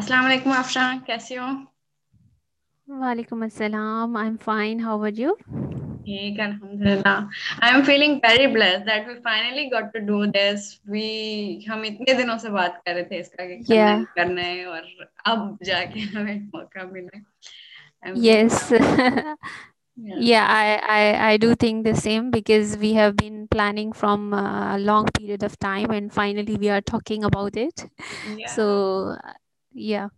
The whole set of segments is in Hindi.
अस्सलाम वालेकुम अफशा कैसी हो वालेकुम अस्सलाम I am fine how are you ठीक अल्हम्दुलिल्लाह I am feeling very blessed that we finally got to do this we हम इतने दिनों से बात कर रहे थे इसका कि करना yeah है करना है और अब जाके हमें मौका मिला yes yeah. yeah I, I i do think the same because we have been planning from a long period of time and finally we are talking about it yeah. so yeah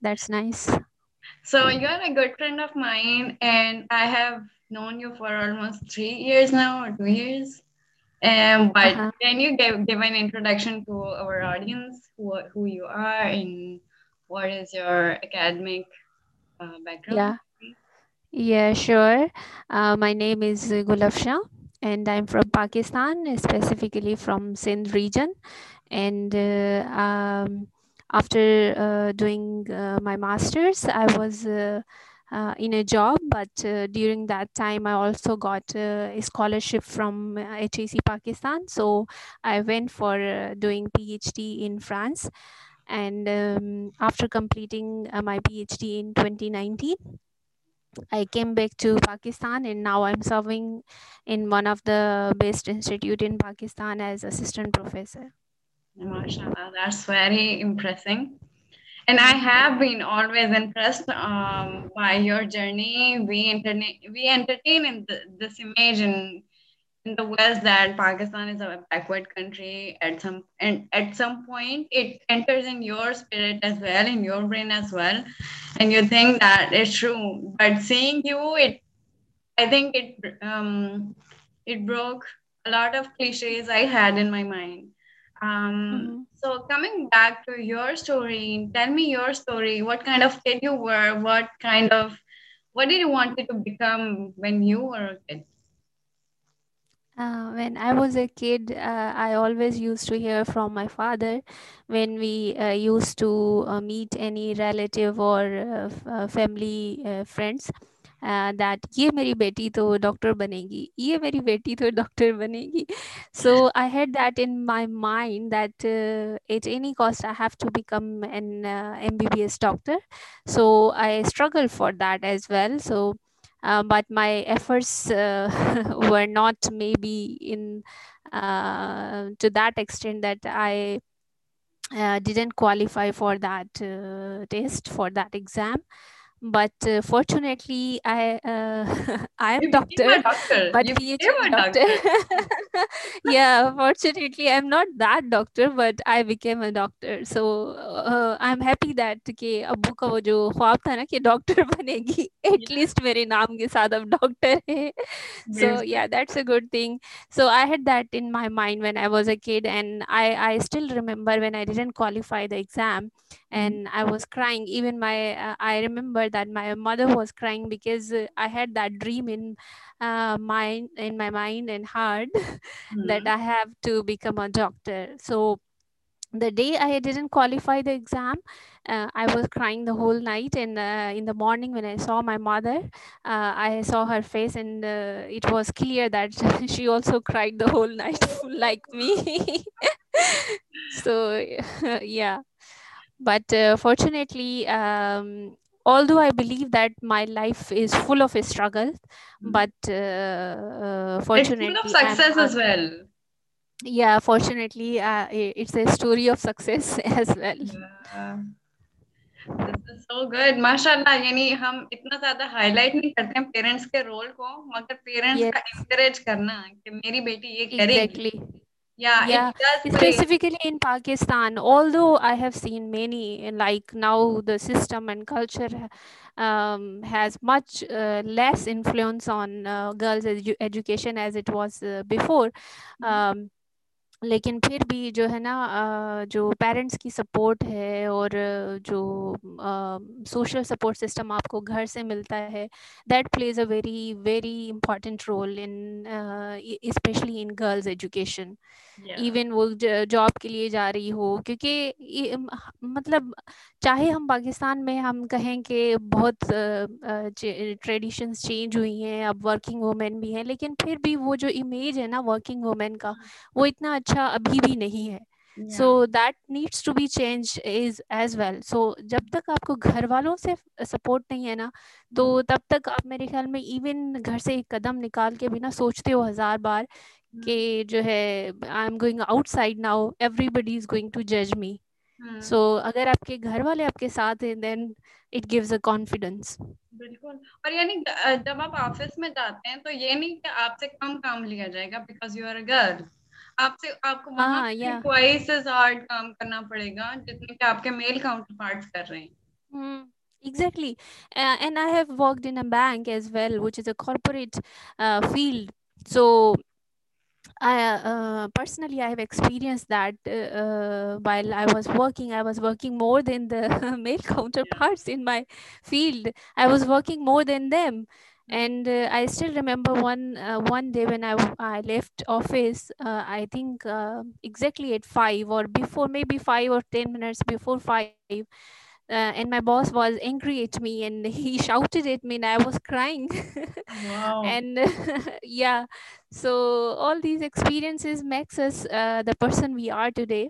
that's nice. So you're a good friend of mine and i have known you for almost three years now or two years. Um, but uh-huh. can you give, give an introduction to our audience who, who you are and what is your academic uh, background? Yeah. Yeah sure. Uh, my name is gulafsha and i'm from pakistan specifically from sindh region. And uh, um, after uh, doing uh, my master's i was uh, in a job, but during that time, I also got a scholarship from HAC Pakistan. So I went for doing PhD in France. And um, after completing my PhD in 2019, I came back to Pakistan and now I'm serving in one of the best institute in Pakistan as assistant professor. MashaAllah, that's very impressive and i have been always impressed um, by your journey. We entertain we entertain in the, this image in in the west that pakistan is a backward country. At some and at some point it enters in your spirit as well in your brain as well. And you think that it's true. But seeing you it i think it um it broke a lot of cliches i had in my mind um, mm-hmm. So coming back to your story, tell me your story. What kind of kid you were? What kind of what did you want to become when you were a kid? Uh, when I was a kid, uh, I always used to hear from my father when we uh, used to uh, meet any relative or uh, uh, family friends that ये मेरी बेटी तो डॉक्टर बनेगी ये मेरी बेटी तो डॉक्टर बनेगी so i had that in my mind that uh, at any cost i have to become an uh, mbbs doctor so i struggled for that as well so uh, but my efforts were not maybe in to that extent that i didn't qualify for that test for that exam but uh, fortunately i uh, i am you doctor, doctor, but you phd doctor, doctor. yeah fortunately i'm not that doctor but i became a doctor so uh, i'm happy that कि अब्बू का वो जो ख्वाब था ना कि डॉक्टर बनेगी एटलीस्ट मेरे नाम के साथ अब डॉक्टर है so yeah that's a good thing so i had that in my mind when i was a kid and i i still remember when i didn't qualify the exam and i was crying even my uh, i remember that my mother was crying because uh, i had that dream in uh, mind in my mind and heart mm-hmm. that i have to become a doctor so the day I didn't qualify the exam, uh, I was crying the whole night. And uh, in the morning, when I saw my mother, uh, I saw her face, and uh, it was clear that she also cried the whole night, like me. so, yeah. But uh, fortunately, um, although I believe that my life is full of a struggle, mm-hmm. but uh, fortunately, it's full of success I'm, as well yeah fortunately uh, it's a story of success as well yeah. This is so good माशाल्लाह यानी हम इतना ज्यादा हाईलाइट नहीं करते हैं पेरेंट्स के रोल को मगर पेरेंट्स yes. का encourage करना कि मेरी बेटी ये करेगी exactly. yeah, yeah. specifically in pakistan although i have seen many like now the system and culture um, has much uh, less influence on uh, girls edu education as it was uh, before um, लेकिन फिर भी जो है ना जो पेरेंट्स की सपोर्ट है और जो सोशल सपोर्ट सिस्टम आपको घर से मिलता है that plays a very very important role in specially in girls education even वो जॉब के लिए जा रही हो क्योंकि मतलब चाहे हम पाकिस्तान में हम कहें कि बहुत ट्रेडिशंस चेंज हुई हैं अब वर्किंग वुमेन भी हैं लेकिन फिर भी वो जो इमेज है ना वर्किंग वुमेन का वो इतना अच्छा अभी भी नहीं है। So that needs to be change is as well so जब तक आपको घर वालों से सपोर्ट नहीं है ना तो हम्म। तब तक आप मेरे ख्याल में इवन घर से एक कदम निकाल के भी ना सोचते हो हज़ार बार कि जो है I am going outside now everybody is going to जज मी सो अगर आपके घर वाले आपके साथ हैं then it gives a confidence बिल्कुल। और यानी जब आप ऑफ़िस में जाते हैं तो ये नहीं कि आपसे कम काम लिया जाएगा because you are a girl आपसे आपको वहाँ ट्वाइस एज हार्ड काम करना पड़ेगा जितने कि आपके मेल काउंटर पार्ट कर रहे हैं। Exactly. Uh, and i have worked in a bank as well which is a corporate uh, field. So I uh, personally I have experienced that uh, while I was working I was working more than the male counterparts in my field. I was working more than them. And uh, I still remember one uh, one day when I, I left office uh, I think uh, exactly at 5 or before maybe 5 or 10 minutes before 5 uh, and my boss was angry at me and he shouted at me and i was crying. Wow. and yeah. So all these experiences makes us uh, the person we are today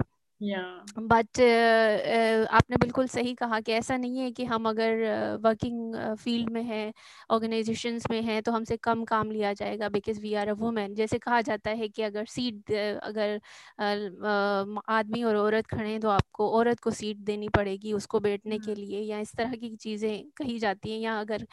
but uh, uh, आपने बिल्कुल सही कहा कि ऐसा नहीं है कि हम अगर वर्किंग uh, फ़ील्ड uh, में हैं ऑर्गेनाइजेशंस में हैं तो हमसे कम काम लिया जाएगा because we are a women जैसे कहा जाता है कि अगर सीट अगर uh, आदमी और औरत खड़े हैं तो आपको औरत को सीट देनी पड़ेगी उसको बैठने के लिए या इस तरह की चीज़ें कही जाती हैं या अगर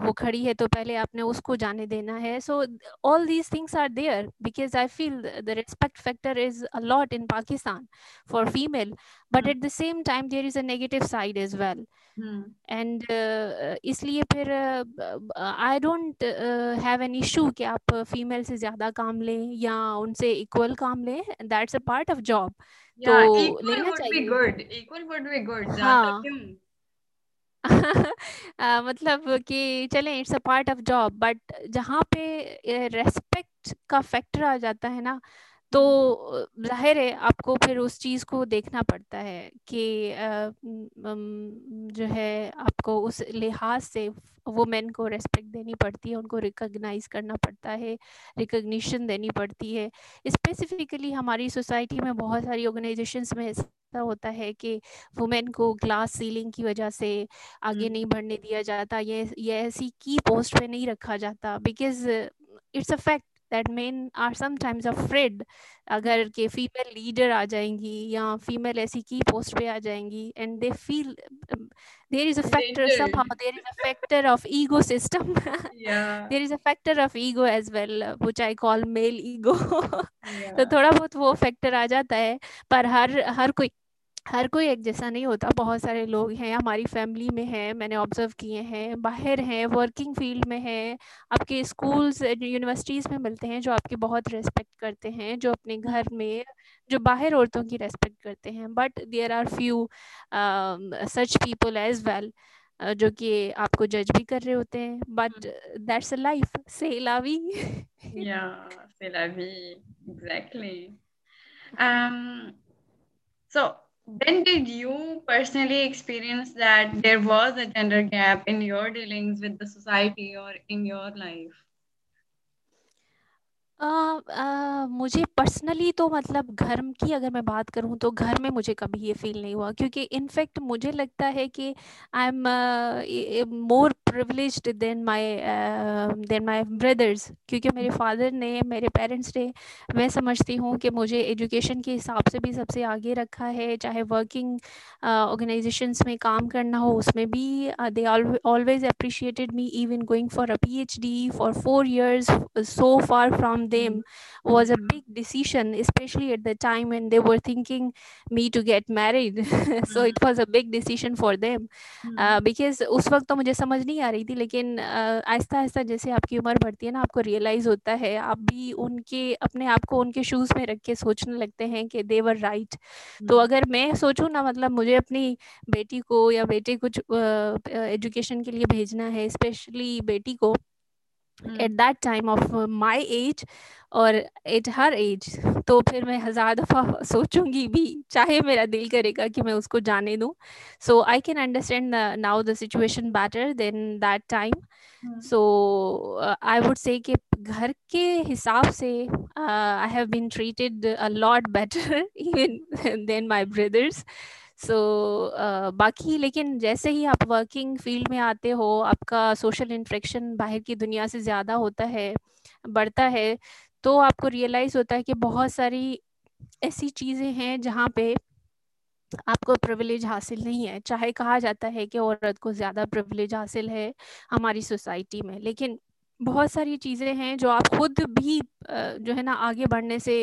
वो खड़ी है तो पहले आपने उसको जाने देना है. So all these things are there because I feel the respect factor is a lot in Pakistan pakistan for female but mm. at the same time there is a negative side as well. Mm. and uh, इसलिए फिर I don't have an issue कि आप फीमेल से ज़्यादा काम लें या उनसे इक्वल काम लें. That's a part of job तो लेना चाहिए। Good equal would be good हाँ। uh, मतलब कि चलें it's a part of job but जहाँ पे रेस्पेक्ट का फैक्टर आ जाता है ना तो ज़ाहिर है आपको फिर उस चीज़ को देखना पड़ता है कि जो है आपको उस लिहाज से वुमेन को रेस्पेक्ट देनी पड़ती है उनको रिकॉग्नाइज करना पड़ता है रिकग्निशन देनी पड़ती है। स्पेसिफिकली हमारी सोसाइटी में बहुत सारी ऑर्गेनाइजेशंस में ऐसा होता है कि वुमेन को ग्लास सीलिंग की वजह से आगे नहीं बढ़ने दिया जाता ये ये ऐसी की पोस्ट पे नहीं रखा जाता because it's a fact that men are sometimes afraid अगर के फीमेल लीडर आ जाएँगी या फीमेल ऐसी की पोस्ट पे आ जाएँगी and they feel there is a factor somehow there is a factor of ego system yeah. there is a factor of ego as well which i call male ego yeah. तो थोड़ा बहुत वो फैक्टर आ जाता है पर हर हर कोई हर कोई एक जैसा नहीं होता बहुत सारे लोग हैं हमारी फैमिली में हैं मैंने ऑब्ज़र्व किए हैं बाहर हैं वर्किंग फ़ील्ड में हैं आपके स्कूल्स यूनिवर्सिटीज़ में मिलते हैं जो आपकी बहुत रेस्पेक्ट करते हैं जो अपने घर में जो बाहर औरतों की रेस्पेक्ट करते हैं but there are few such people as well जो कि आपको जज भी कर रहे होते हैं बट दैट्स अ लाइफ से लावी। या से लावी exactly. Um so when did you personally experience that there was a gender gap in your dealings with the society or in your life? Uh, uh, मुझे पर्सनली तो मतलब घर की अगर मैं बात करूँ तो घर में मुझे कभी ये फील नहीं हुआ क्योंकि इनफैक्ट मुझे लगता है कि I am more privileged than my than my brothers क्योंकि मेरे फादर ने मेरे पेरेंट्स ने मैं समझती हूँ कि मुझे एजुकेशन के हिसाब से भी सबसे आगे रखा है चाहे वर्किंग ऑर्गेनाइजेशंस में काम करना हो उसमें भी they always appreciated me even going for a PhD for four years so far from them them was a big decision especially at the time when they were thinking me to get married. So it was a big decision for them. Uh, because उस वक्त तो मुझे समझ नहीं आ रही थी लेकिन आहिस्ता आहिस्ता जैसे आपकी उम्र बढ़ती है ना आपको रियलाइज़ होता है आप भी उनके अपने आप को उनके शूज़ में रख के सोचने लगते हैं कि देवर राइट तो अगर मैं सोचूं ना मतलब मुझे अपनी बेटी को या बेटे कुछ एजुकेशन के लिए भेजना है स्पेशली बेटी को at that time of my age और एट हर एज तो फिर मैं हज़ार दफ़ा सोचूँगी भी चाहे मेरा दिल करेगा कि मैं उसको जाने दूँ। So I can understand now the situation better than that time so I would say कि घर के हिसाब से I have been treated a lot better even than my brothers so so, uh, बाकी लेकिन जैसे ही आप वर्किंग फ़ील्ड में आते हो आपका सोशल इंट्रेक्शन बाहर की दुनिया से ज़्यादा होता है बढ़ता है तो आपको रियलाइज़ होता है कि बहुत सारी ऐसी चीज़ें हैं जहाँ पे आपको प्रिविलेज हासिल नहीं है। चाहे कहा जाता है कि औरत को ज़्यादा प्रिविलेज हासिल है हमारी सोसाइटी में लेकिन बहुत सारी चीज़ें हैं जो आप खुद भी जो है ना आगे बढ़ने से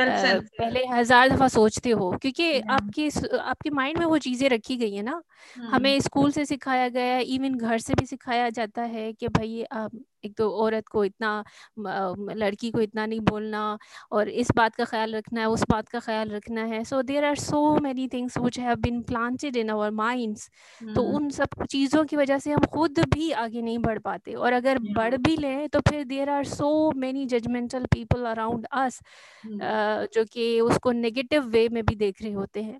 पहले हज़ार दफ़ा सोचते हो क्योंकि आपके आपके माइंड में वो चीज़ें रखी गई है ना। हमें स्कूल से सिखाया गया इवन घर से भी सिखाया जाता है कि भाई एक तो औरत को इतना लड़की को इतना नहीं बोलना और इस बात का ख्याल रखना है उस बात का ख्याल रखना है। So there are so many things which have been planted in our minds तो उन सब चीज़ों की वजह से हम खुद भी आगे नहीं बढ़ पाते और अगर yeah. बढ़ भी लें तो फिर there are so many judgmental people around us जो कि उसको नेगेटिव वे में भी देख रहे होते हैं।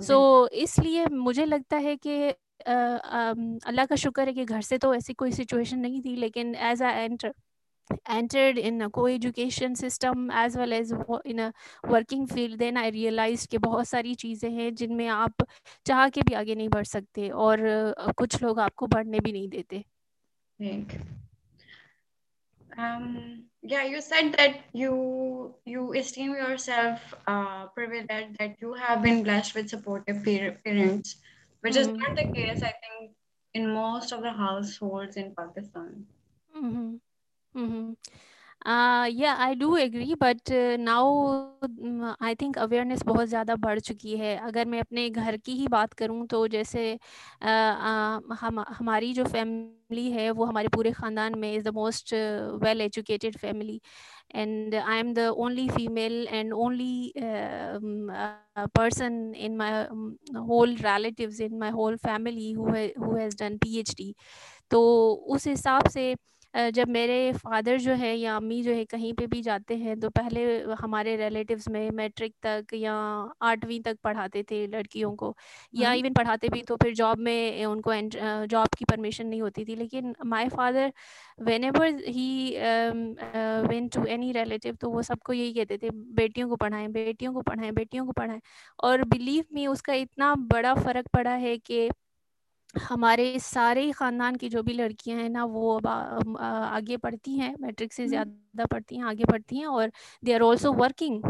सो so, इसलिए मुझे लगता है कि अल्लाह का शुक्र है कि घर से तो ऐसी कोई सिचुएशन नहीं थी लेकिन as I enter entered in a co-education system as well as in a working field then I realized कि बहुत सारी चीज़ें हैं जिनमें आप चाह के भी आगे नहीं बढ़ सकते और कुछ लोग आपको बढ़ने भी नहीं देते Thank. um, yeah you said that you you esteem yourself uh, privileged that you have been blessed with supportive parents which mm-hmm. is not the case, I think, in most of the households in Pakistan. Mm-hmm. Mm-hmm. Uh, yeah, I do agree, but uh, now I think awareness बहुत ज़्यादा बढ़ चुकी है अगर मैं अपने घर की ही बात करूँ तो जैसे आ, आ, हम हमारी जो फैमिली है वो हमारे पूरे ख़ानदान में is the most well educated family and I'm the only female and only uh, uh, person in my um, whole relatives in my whole family who ha who has done PhD. तो उस हिसाब से जब मेरे फादर जो है या अम्मी जो है कहीं पे भी जाते हैं तो पहले हमारे रिलेटिव्स में मैट्रिक तक या आठवीं तक पढ़ाते थे लड़कियों को या इवन पढ़ाते भी तो फिर जॉब में उनको जॉब की परमिशन नहीं होती थी। लेकिन my father whenever he went to any relative तो वो सबको यही कहते थे बेटियों को पढ़ाएँ बेटियों को पढ़ाएँ बेटियों को पढ़ाएँ। और बिलीव में उसका इतना बड़ा फ़र्क पड़ा है कि हमारे सारे ख़ानदान की जो भी लड़कियाँ हैं ना वो अब आगे पढ़ती हैं मैट्रिक से ज़्यादा पढ़ती हैं आगे पढ़ती हैं और they are also working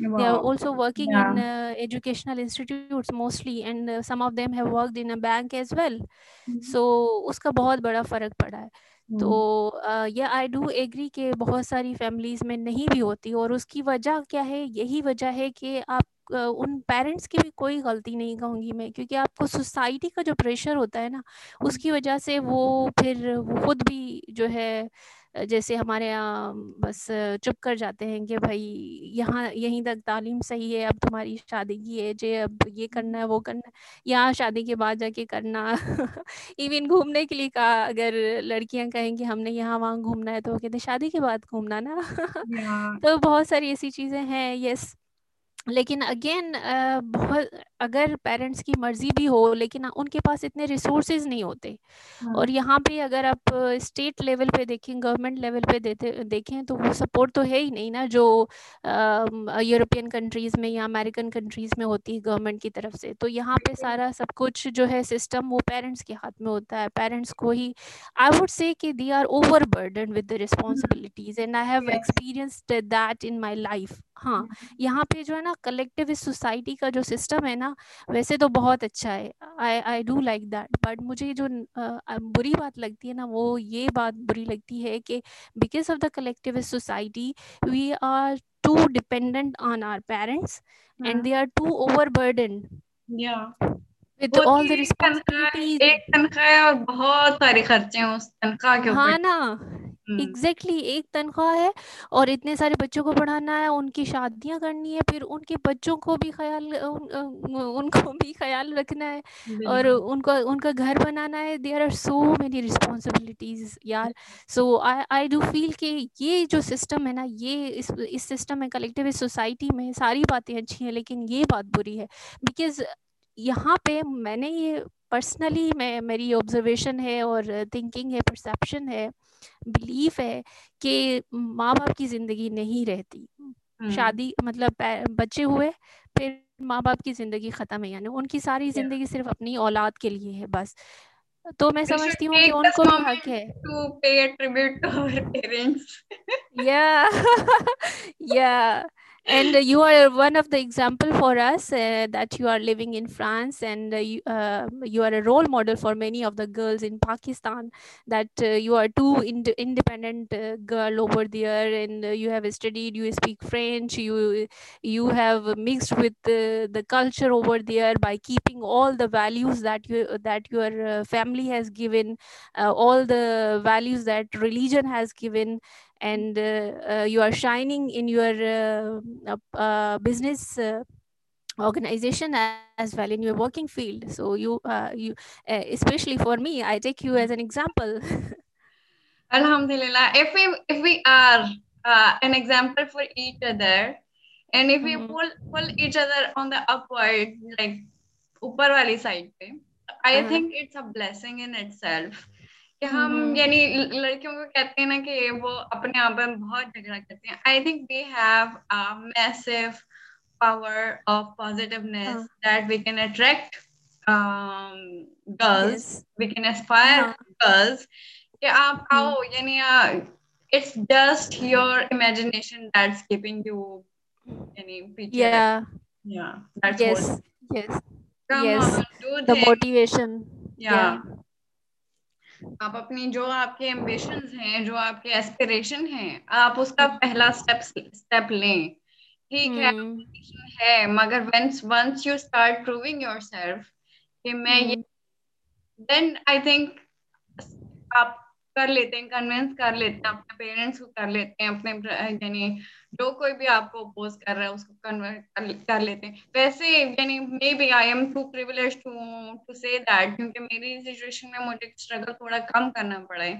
they are also working yeah. in uh, educational institutes mostly and uh, some of them have worked in a bank as well mm-hmm. so uska bahut bada farak pada है mm-hmm. तो या आई डू एग्री के बहुत सारी फैमिलीज़ में नहीं भी होती और उसकी वजह क्या है? यही वजह है कि आप उन पेरेंट्स की भी कोई गलती नहीं कहूँगी मैं क्योंकि आपको सोसाइटी का जो प्रेशर होता है ना उसकी वजह से वो फिर खुद भी जो है जैसे हमारे यहाँ बस चुप कर जाते हैं कि भाई यहाँ यहीं तक तालीम सही है अब तुम्हारी शादी की है जे अब ये करना है वो करना है यहाँ शादी के बाद जाके करना इवन घूमने के लिए कहा अगर लड़कियाँ कहें कि हमने यहाँ वहाँ घूमना है तो वो कहते शादी के बाद घूमना ना? तो बहुत सारी ऐसी चीज़ें हैं यस लेकिन अगेन बहुत अगर पेरेंट्स की मर्ज़ी भी हो लेकिन उनके पास इतने रिसोर्सेज नहीं होते। हाँ। और यहाँ पे अगर आप स्टेट लेवल पे देखें गवर्नमेंट लेवल पे देते देखें तो वो सपोर्ट तो है ही नहीं ना जो यूरोपियन कंट्रीज़ में या अमेरिकन कंट्रीज़ में होती है गवर्नमेंट की तरफ़ से। तो यहाँ पे सारा सब कुछ जो है सिस्टम वो पेरेंट्स के हाथ में होता है। पेरेंट्स को ही आई वुड से कि they are over burden with the responsibilities and I have experienced that in my life हाँ यहाँ पे जो है ना कलेक्टिव सोसाइटी का जो सिस्टम है ना वैसे तो बहुत अच्छा है। I I do like that but मुझे जो uh, बुरी बात लगती है ना वो ये बात बुरी लगती है कि because of the collective society we are too dependent on our parents and they are too over burden with all the responsibilities एक तनख्वाह और बहुत सारे खर्चे हैं उस तनख्वाह के ऊपर। हाँ ना। एग्जैक्टली exactly, एक तनख्वाह है और इतने सारे बच्चों को पढ़ाना है उनकी शादियाँ करनी है फिर उनके बच्चों को भी ख्याल उन, उनको भी ख्याल रखना है और उनको उनका घर बनाना है। There are so many responsibilities यार। So I I do feel कि ये जो सिस्टम है ना ये इस इस सिस्टम में कलेक्टिव सोसाइटी में सारी बातें अच्छी हैं लेकिन ये बात बुरी है। बिकॉज़ यहाँ पे मैंने ये पर्सनली मैं मेरी ऑब्जर्वेशन है और थिंकिंग है परसेप्शन है बिलीफ है कि माँ बाप की ज़िंदगी नहीं रहती। हम्म। शादी मतलब बच्चे हुए फिर माँ बाप की ज़िंदगी खत्म है। यानी उनकी सारी ज़िंदगी सिर्फ़ अपनी औलाद के लिए है बस। तो मैं समझती हूँ कि उनको हक है। टू पे ट्रिब्यूट टू आवर पेरेंट्स या या and uh, you are one of the example for us uh, that you are living in france and uh, you, uh, you are a role model for many of the girls in pakistan that uh, you are too ind independent uh, girl over there and you have studied you speak french you you have mixed with the culture over there by keeping all the values that you that your family has given all the values that religion has given and uh, uh, you are shining in your uh, business organization as well in your working field so you you especially for me i take you as an example alhamdulillah if we if we are an example for each other and if we mm-hmm. pull pull each other on the upward like upper valley side i uh-huh. think it's a blessing in itself कि हम हम्म। यानी लड़कियों को कहते हैं ना कि वो अपने आप में बहुत झगड़ा करते हैं I think they have massive power of positiveness that we can attract girls we can aspire girls कि आप हम्म। आओ यानी it's just your imagination that's keeping you यानी पीछे yeah yeah that's yes what. yes Come yes on, the things. motivation yeah. yeah आप अपनी जो आपके एम्बिशंस हैं जो आपके एस्पिरेशन हैं आप उसका पहला स्टेप स्टेप लें ठीक है hmm. है मगर once once you start proving yourself कि मैं. ये देन आई थिंक आप कर लेते हैं कन्विंस कर लेते हैं अपने पेरेंट्स को कर लेते हैं अपने यानी जो कोई भी आपको अपोज कर रहा है उसको कन्वर्ट कर लेते हैं। वैसे यानी maybe I am too privilege to to say that क्योंकि मेरी सिचुएशन में मुझे स्ट्रगल थोड़ा कम करना पड़ा है।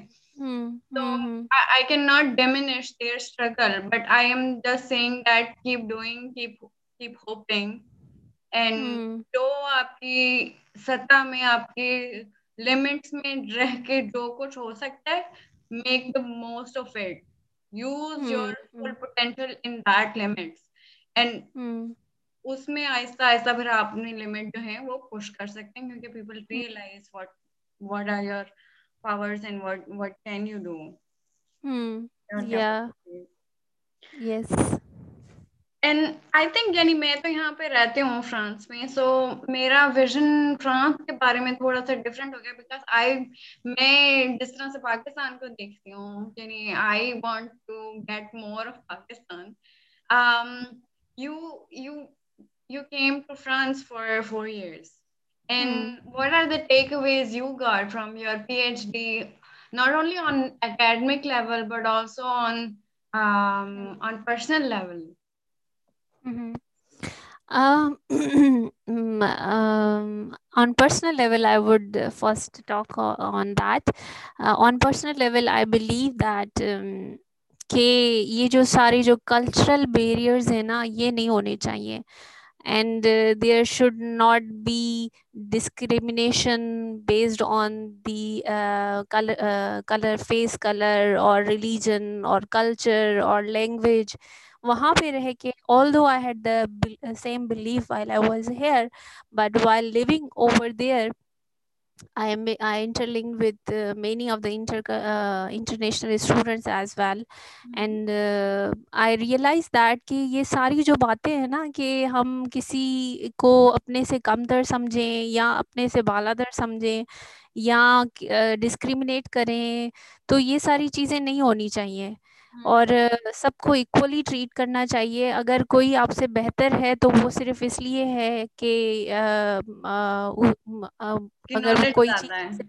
तो I can not diminish their struggle but I am just saying that keep doing keep keep hoping and जो आपकी सत्ता में आपकी लिमिट्स में रह के जो कुछ हो सकता है make the most of it use your full potential in that limits and उसमें आहिस्ता आहिस्ता फिर आप अपनी लिमिट जो है वो पुश कर सकते हैं क्योंकि people realize what what are your powers and what what can you do या यस एंड आई थिंक यानी मैं तो यहाँ पे रहती हूँ फ्रांस में सो so, मेरा विजन फ्रांस के बारे में थोड़ा सा डिफरेंट हो गया बिकॉज आई मैं जिस तरह से पाकिस्तान को देखती हूँ यानी I want to get more of Pakistan you you you came to France for four years. And mm. what are the takeaways you got from your PhD, not only on academic level, but also on um, on personal level? Mm-hmm. Um, um, on personal level, I would first talk on that. Uh, on personal level, I believe that um, कि ये जो सारे जो कल्चरल बैरियर्स है ना ये नहीं होने चाहिए uh, should not be discrimination based on the uh, color, uh, color face color or religion or culture or language वहाँ पे रह के although I had the same belief while I was here but while living over there I am I interlinked with uh, many of the inter uh, international students as well mm-hmm. and uh, I realized that कि ये सारी जो बातें हैं ना कि हम किसी को अपने से कमतर समझें या अपने से बालादर समझें या डिस्क्रिमिनेट करें तो ये सारी चीज़ें नहीं होनी चाहिए और सबको इक्वली ट्रीट करना चाहिए। अगर कोई आपसे बेहतर है तो वो सिर्फ़ इसलिए है कि अगर कोई चीज़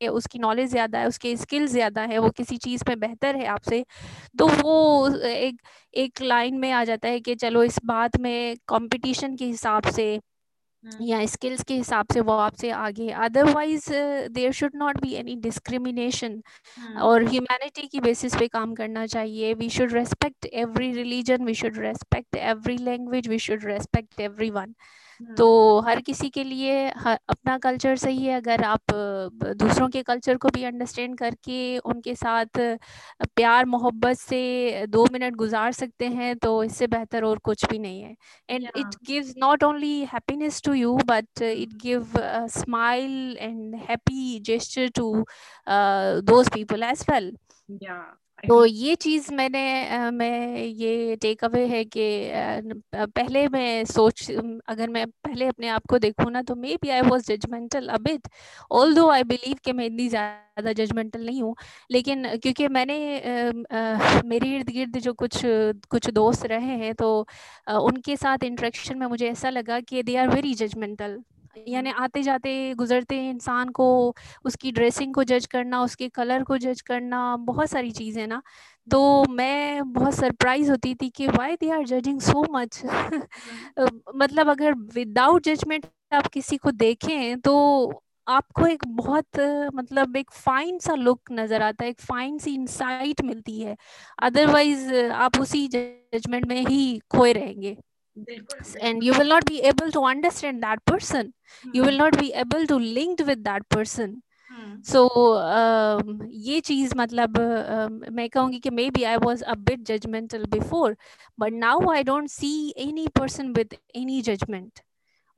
उसकी नॉलेज ज़्यादा है उसके स्किल ज़्यादा है वो किसी चीज़ में बेहतर है आपसे तो वो एक एक लाइन में आ जाता है कि चलो इस बात में कंपटीशन के हिसाब से या स्किल्स के हिसाब से वो आपसे आगे otherwise there should not be any discrimination और ह्यूमैनिटी की बेसिस पे काम करना चाहिए। We should respect every religion we should respect every language we should respect every one तो हर किसी के लिए हर, अपना कल्चर सही है अगर आप दूसरों के कल्चर को भी अंडरस्टैंड करके उनके साथ प्यार मोहब्बत से दो मिनट गुजार सकते हैं तो इससे बेहतर और कुछ भी नहीं है। And it gives not only happiness to you but it give smile and happy gesture to those people as well तो ये चीज़ मैंने मैं ये टेक अवे है कि पहले मैं सोच अगर मैं पहले अपने आप को देखूँ ना तो maybe I was judgmental a bit although I believe कि मैं इतनी ज़्यादा जजमेंटल नहीं हूँ लेकिन क्योंकि मैंने मेरे इर्द गिर्द जो कुछ कुछ दोस्त रहे हैं तो उनके साथ इंट्रैक्शन में मुझे ऐसा लगा कि दे आर वेरी जजमेंटल यानी आते जाते गुजरते इंसान को उसकी ड्रेसिंग को जज करना उसके कलर को जज करना बहुत सारी चीज़ें ना। तो मैं बहुत सरप्राइज़ होती थी कि why they are judging so much मतलब अगर विदाउट जजमेंट आप किसी को देखें तो आपको एक बहुत मतलब एक फाइन सा लुक नज़र आता है एक फाइन सी इंसाइट मिलती है। अदरवाइज़ आप उसी जजमेंट में ही खोए रहेंगे। And you will not be able to understand that person. Hmm. you will not be able to linked with that person. So so, ये चीज़ मतलब uh, मैं कहूँगी कि maybe I was a bit judgmental before but now I don't see any person with any judgement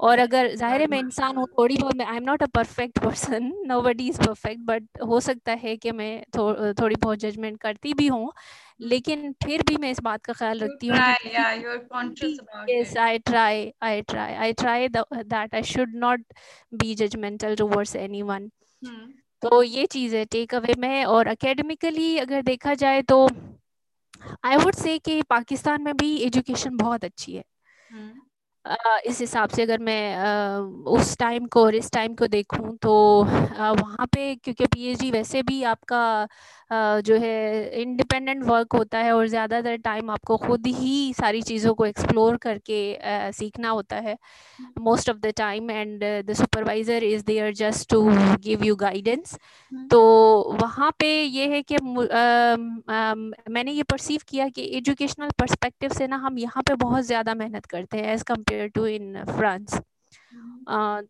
और अगर ज़ाहिर है मैं इंसान हूँ थोड़ी बहुत I am not a perfect person nobody is perfect but हो सकता है कि मैं थो, थोड़ी बहुत जजमेंट करती भी हूँ लेकिन फिर भी मैं इस बात का ख्याल रखती हूँ yes I try I try I try that I should not be judgmental towards anyone तो ये चीज़ है टेक अवे में और अकेडमिकली अगर देखा जाए तो आई वुड से कि पाकिस्तान में भी एजुकेशन बहुत अच्छी है। Hmm. इस हिसाब से अगर मैं उस टाइम को और इस टाइम को देखूँ तो वहाँ पे क्योंकि पीएचडी वैसे भी आपका जो है इंडिपेंडेंट वर्क होता है और ज़्यादातर टाइम आपको खुद ही सारी चीज़ों को एक्सप्लोर करके सीखना होता है। Most of the time and the supervisor is there just to give you guidance. तो वहाँ पे ये है कि मैंने ये परसीव किया कि एजुकेशनल परस्पेक्टिव से ना हम यहाँ पे बहुत ज़्यादा मेहनत करते हैं as compare Do in uh, France. Mm-hmm. Uh,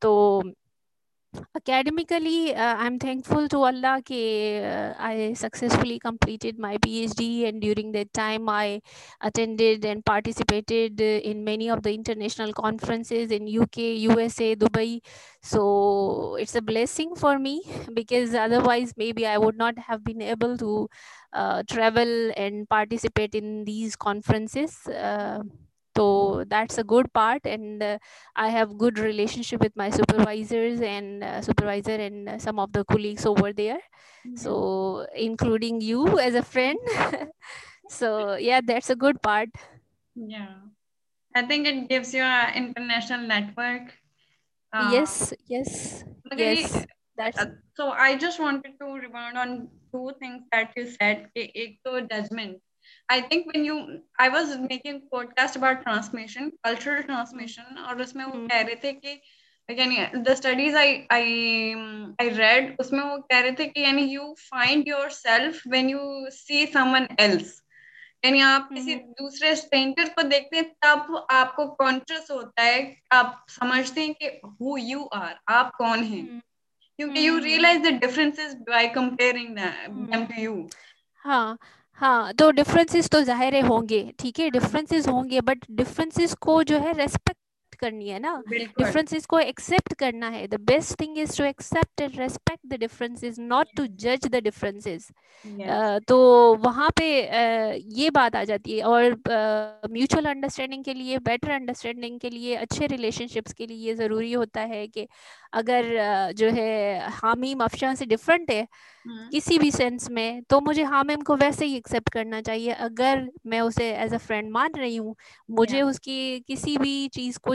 academically uh, i'm thankful to allah that uh, i successfully completed my phd and during that time i attended and participated in many of the international conferences in uk usa dubai so it's a blessing for me because otherwise maybe i would not have been able to uh, travel and participate in these conferences uh, so that's a good part and uh, i have good relationship with my supervisors and uh, supervisor and uh, some of the colleagues over there. Mm-hmm. so including you as a friend. So yeah that's a good part. Yeah. I think it gives you an international network. Yes uh, yes okay. yes. That's... Uh, so i just wanted to rebound on two things that you said ek judgment. I think when you I was making podcast about transmission cultural transmission और हम्म। उसमें वो कह रहे थे कि यानी the studies I I I read उसमें वो कह रहे थे कि यानी you find yourself when you see someone else यानी आप किसी हम्म। दूसरे स्ट्रेंजर को देखते हैं तब आपको कॉन्शियस होता है आप समझते हैं कि हु यू आर आप कौन हैं। हम्म। क्योंकि you realize the differences by comparing them to you हाँ हाँ तो डिफरेंसेस तो ज़ाहिर होंगे, ठीक है? डिफरेंसेस होंगे बट डिफरेंसेस को जो है रेस्पेक्ट करनी है ना? डिफरेंसेस को एक्सेप्ट करना है। The best thing is to accept and respect the differences not to जज द डिफरेंसेस तो वहाँ पे uh, ये बात आ जाती है और म्यूचुअल uh, अंडरस्टैंडिंग के लिए बेटर अंडरस्टैंडिंग के लिए अच्छे रिलेशनशिप्स के लिए ज़रूरी होता है कि अगर uh, जो है हामीम अफशा से डिफरेंट है हम्म। किसी भी सेंस में तो मुझे हामिम को वैसे ही एक्सेप्ट करना चाहिए। अगर मैं उसे एज अ फ्रेंड मान रही हूँ मुझे उसकी किसी भी चीज़ को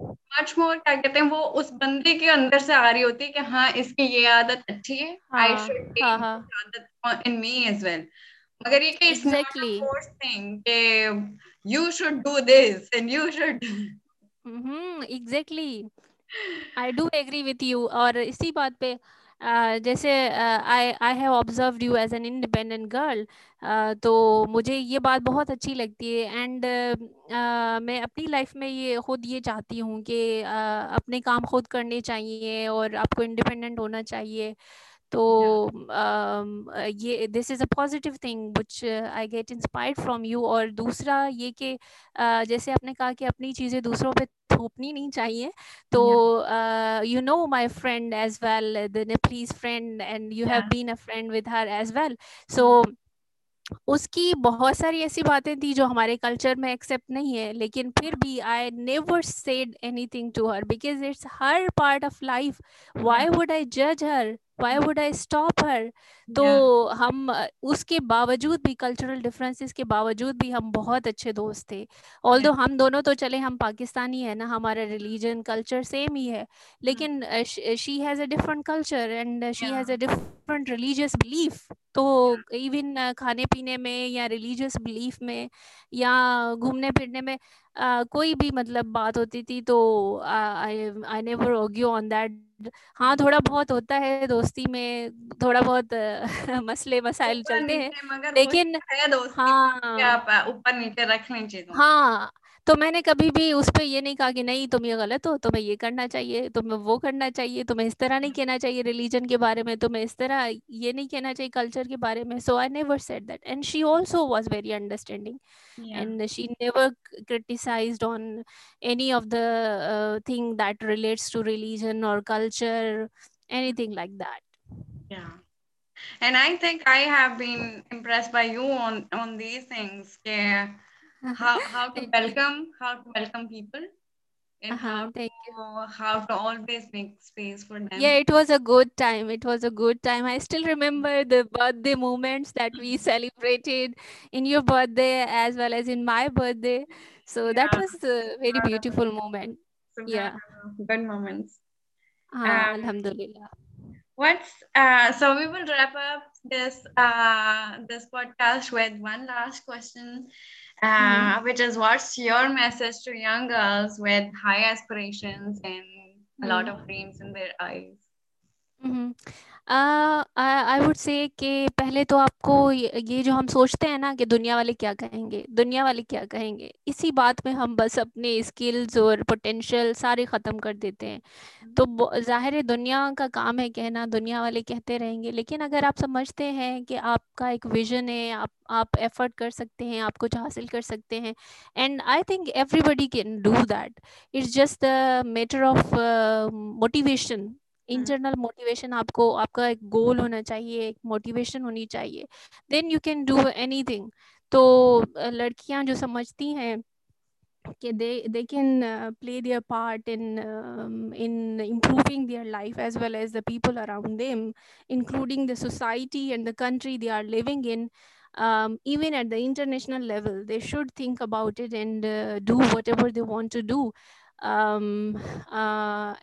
much more क्या कहते हैं वो उस बंदे के अंदर से आ रही होती है कि हाँ इसकी ये आदत अच्छी है हाँ should हाँ हाँ this आदत in me as well. मगर ये कि not a exactly. forced thing कि you should do this and you should hmm exactly I do agree with you और इसी बात पे uh, जैसे I I have observe you as an independent girl तो मुझे ये बात बहुत अच्छी लगती है एंड uh, मैं अपनी लाइफ में ये खुद ये चाहती हूँ कि uh, अपने काम खुद करने चाहिए और आपको इंडिपेंडेंट होना चाहिए। तो ये this is a positive thing which I get inspired from you और दूसरा ये कि uh, जैसे आपने कहा कि अपनी चीज़ें दूसरों पे थोपनी नहीं चाहिए तो you know my friend as well the Nepalese friend and you have been a friend with her as well so उसकी बहुत सारी ऐसी बातें थी जो हमारे कल्चर में एक्सेप्ट नहीं है लेकिन फिर भी I never said anything to her because it's her part of life why would I जज her why would I stop her तो yeah. हम उसके बावजूद भी कल्चरल डिफरेंसेस के बावजूद भी हम बहुत अच्छे दोस्त थे। ऑल दो हम दोनों तो चले हम पाकिस्तानी है ना हमारा रिलीजन कल्चर सेम ही है लेकिन she has a different culture and she has a different religious belief तो इवन खाने पीने में या रिलीजियस बिलीफ में या घूमने फिरने में uh, कोई भी मतलब बात होती थी तो I never argue on that हाँ थोड़ा बहुत होता है दोस्ती में थोड़ा बहुत मसले मसाइल चलते हैं लेकिन हाँ ऊपर नीचे रखने चाहिए हाँ तो मैंने कभी भी उस पर ये नहीं कहा कि नहीं तुम ये गलत हो तुम्हें ये करना चाहिए तुम्हें वो करना चाहिए तुम्हें इस तरह नहीं कहना चाहिए रिलीजन के बारे में तुम्हें इस तरह ये नहीं कहना चाहिए कल्चर के बारे में। So I never said that. And she also was very understanding. And she never criticise on any of the thing that relates to religion और culture anything like that yeah and i think i have been impressed by you on on these things yeah how how to welcome how to welcome people and uh-huh, how to how to always make space for them. Yeah it was a good time. It was a good time. I still remember the birthday moments that we celebrated in your birthday as well as in my birthday. So yeah. that was a very beautiful moment. Yeah. good moments. Uh, um, alhamdulillah. what's uh so we will wrap up this uh this podcast with one last question uh, mm-hmm. which is what's your message to young girls with high aspirations and a lot of dreams in their eyes I would say कि पहले तो आपको ये, ये जो हम सोचते हैं ना कि दुनिया वाले क्या कहेंगे दुनिया वाले क्या कहेंगे इसी बात में हम बस अपने स्किल्स और पोटेंशियल सारे ख़त्म कर देते हैं। तो ज़ाहिर है दुनिया का काम है कहना दुनिया वाले कहते रहेंगे लेकिन अगर आप समझते हैं कि आपका एक विजन है आप आप एफर्ट कर सकते हैं आप कुछ हासिल कर सकते हैं and I think everybody can do that it's just the matter of motivation hmm. Internal motivation आपको, आपका एक गोल होना चाहिए, एक मोटिवेशन होनी चाहिए। Then you can do anything तो लड़कियाँ जो समझती हैं कि they they can play their part in in improving their life as well as the people around them including the society and the country they are living in even at the international level they should think about it and do whatever they want to do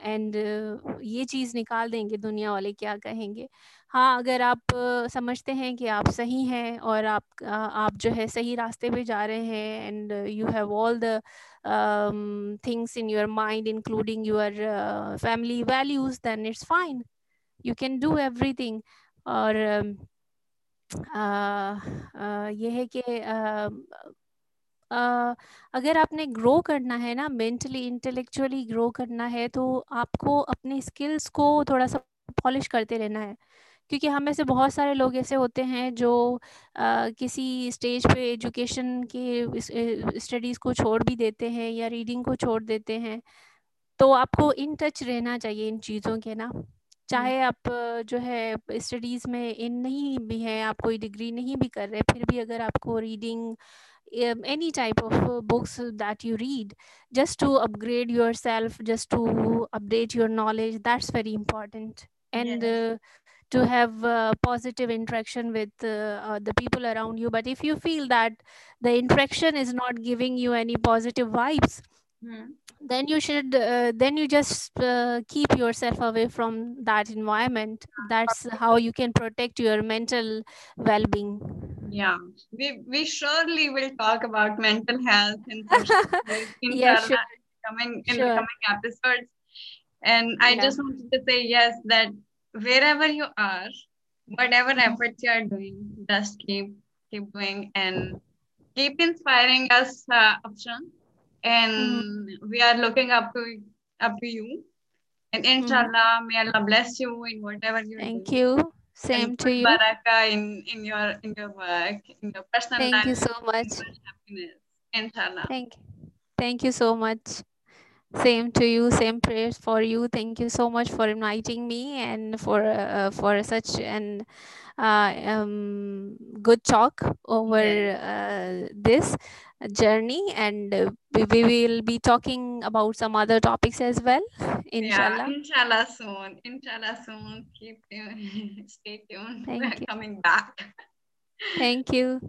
and uh, ये चीज़ निकाल देंगे दुनिया वाले क्या कहेंगे। हाँ अगर आप समझते हैं कि आप सही हैं और आप आप जो है सही रास्ते पे जा रहे हैं and you have all the things in your mind including your family values then it's fine you can do everything और uh, uh, ये है कि अगर आपने ग्रो करना है ना मेंटली इंटेलेक्चुअली ग्रो करना है तो आपको अपने स्किल्स को थोड़ा सा पॉलिश करते रहना है। क्योंकि हमें से बहुत सारे लोग ऐसे होते हैं जो आ, किसी स्टेज पे एजुकेशन के स्टडीज़ को छोड़ भी देते हैं या रीडिंग को छोड़ देते हैं। तो आपको इन टच रहना चाहिए इन चीज़ों के ना। चाहे आप जो है स्टडीज़ में इन नहीं भी हैं आप कोई डिग्री नहीं भी कर रहे फिर भी अगर आपको reading um, any type of uh, books that you read just to upgrade yourself just to update your knowledge that's very important and Yes. uh, to have uh, positive interaction with uh, uh, the people around you but if you feel that the interaction is not giving you any positive vibes Hmm. then you should uh, then you just uh, keep yourself away from that environment that's how you can protect your mental well-being Yeah, we we surely will talk about mental health in Yeah, sure. coming in Sure. the coming episodes. And I Yeah. just wanted to say yes that wherever you are, whatever efforts you are doing, just keep keep doing and keep inspiring us, uh, Afshan. And mm-hmm. we are looking up to up to you. And inshallah, may Allah bless you in whatever you're thank you. Same and to you. barakah in in your in your work, in your personal thank life, you so much. Happiness. Inshallah. thank thank you so much same to you same prayers for you thank you so much for inviting me and for uh, for such an uh, um, good talk over uh, this journey and we, we will be talking about some other topics as well Yeah, inshallah inshallah soon. Inshallah soon. Keep tuned. Stay tuned. Thank We're you. coming back. thank you